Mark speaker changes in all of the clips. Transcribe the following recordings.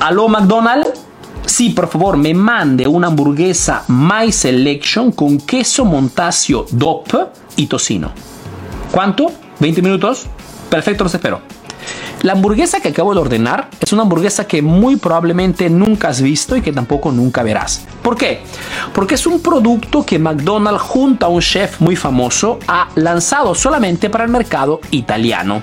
Speaker 1: Aló McDonald's. Sí, por favor, me mande una hamburguesa My Selection con queso montasio DOP y tocino. ¿Cuánto? ¿20 minutos? Perfecto, los espero. La hamburguesa que acabo de ordenar es una hamburguesa que muy probablemente nunca has visto y que tampoco nunca verás. ¿Por qué? Porque es un producto que McDonald's junto a un chef muy famoso ha lanzado solamente para el mercado italiano.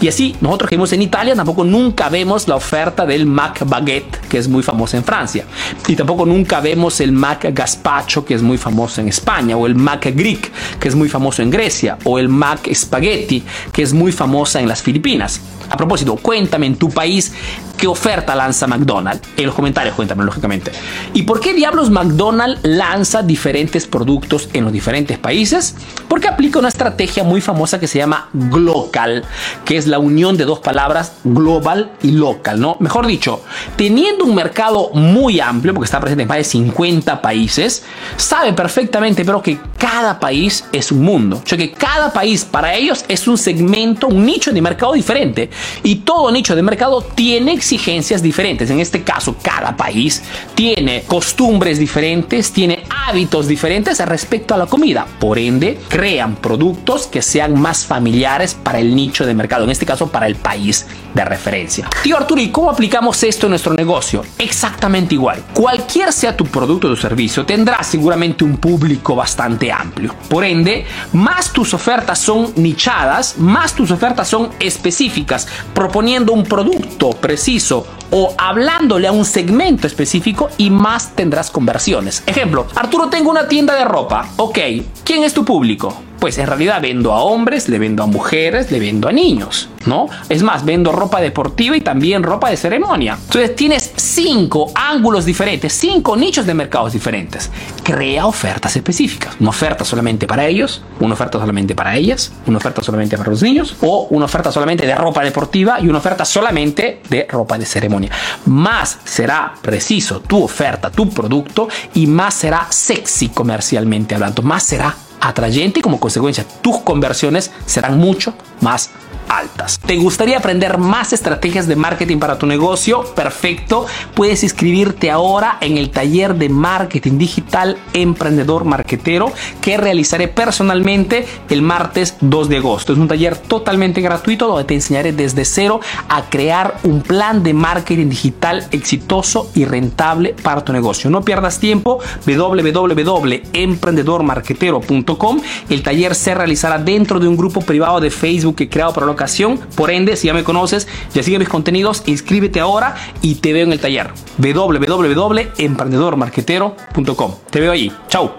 Speaker 1: Y así, nosotros que vivimos en Italia tampoco nunca vemos la oferta del Mac Baguette, que es muy famoso en Francia. Y tampoco nunca vemos el Mac Gazpacho, que es muy famoso en España, o el Mac Greek, que es muy famoso en Grecia, o el Mac Spaghetti, que es muy famosa en las Filipinas. A propósito, cuéntame en tu país qué oferta lanza McDonald's. En los comentarios cuéntame, lógicamente. ¿Y por qué diablos McDonald's lanza diferentes productos en los diferentes países? Porque aplica una estrategia muy famosa que se llama Glocal, que es la unión de dos palabras global y local, ¿no? Mejor dicho, teniendo un mercado muy amplio, porque está presente en más de 50 países, sabe perfectamente, pero que cada país es un mundo. O sea, que cada país para ellos es un segmento, un nicho de mercado diferente. Y todo nicho de mercado tiene exigencias diferentes. En este caso, cada país tiene costumbres diferentes, tiene hábitos diferentes respecto a la comida. Por ende, crean productos que sean más familiares para el nicho de mercado, en este caso para el país de referencia. Tío Arturo, ¿y cómo aplicamos esto en nuestro negocio? Exactamente igual. Cualquier sea tu producto o servicio, tendrá seguramente un público bastante amplio. Por ende, más tus ofertas son nichadas, más tus ofertas son específicas, proponiendo un producto preciso o hablándole a un segmento específico y más tendrás conversiones. Ejemplo, Arturo, tengo una tienda de ropa. Ok, ¿quién es tu público? Pues en realidad vendo a hombres, le vendo a mujeres, le vendo a niños, ¿no? Es más, vendo ropa deportiva y también ropa de ceremonia. Entonces tienes cinco ángulos diferentes, cinco nichos de mercados diferentes. Crea ofertas específicas. Una oferta solamente para ellos, una oferta solamente para ellas, una oferta solamente para los niños o una oferta solamente de ropa deportiva y una oferta solamente de ropa de ceremonia. Más será preciso tu oferta, tu producto y más será sexy comercialmente hablando. Más será atrayente y como consecuencia tus conversiones serán mucho más altas. ¿Te gustaría aprender más estrategias de marketing para tu negocio? Perfecto. Puedes inscribirte ahora en el taller de marketing digital emprendedor marketero que realizaré personalmente el martes 2 de agosto. Es un taller totalmente gratuito donde te enseñaré desde cero a crear un plan de marketing digital exitoso y rentable para tu negocio. No pierdas tiempo. www.emprendedormarketero.com. El taller se realizará dentro de un grupo privado de Facebook que he creado para lo por ende, si ya me conoces, ya sigue mis contenidos, inscríbete ahora y te veo en el taller www.emprendedormarquetero.com. Te veo allí. Chao.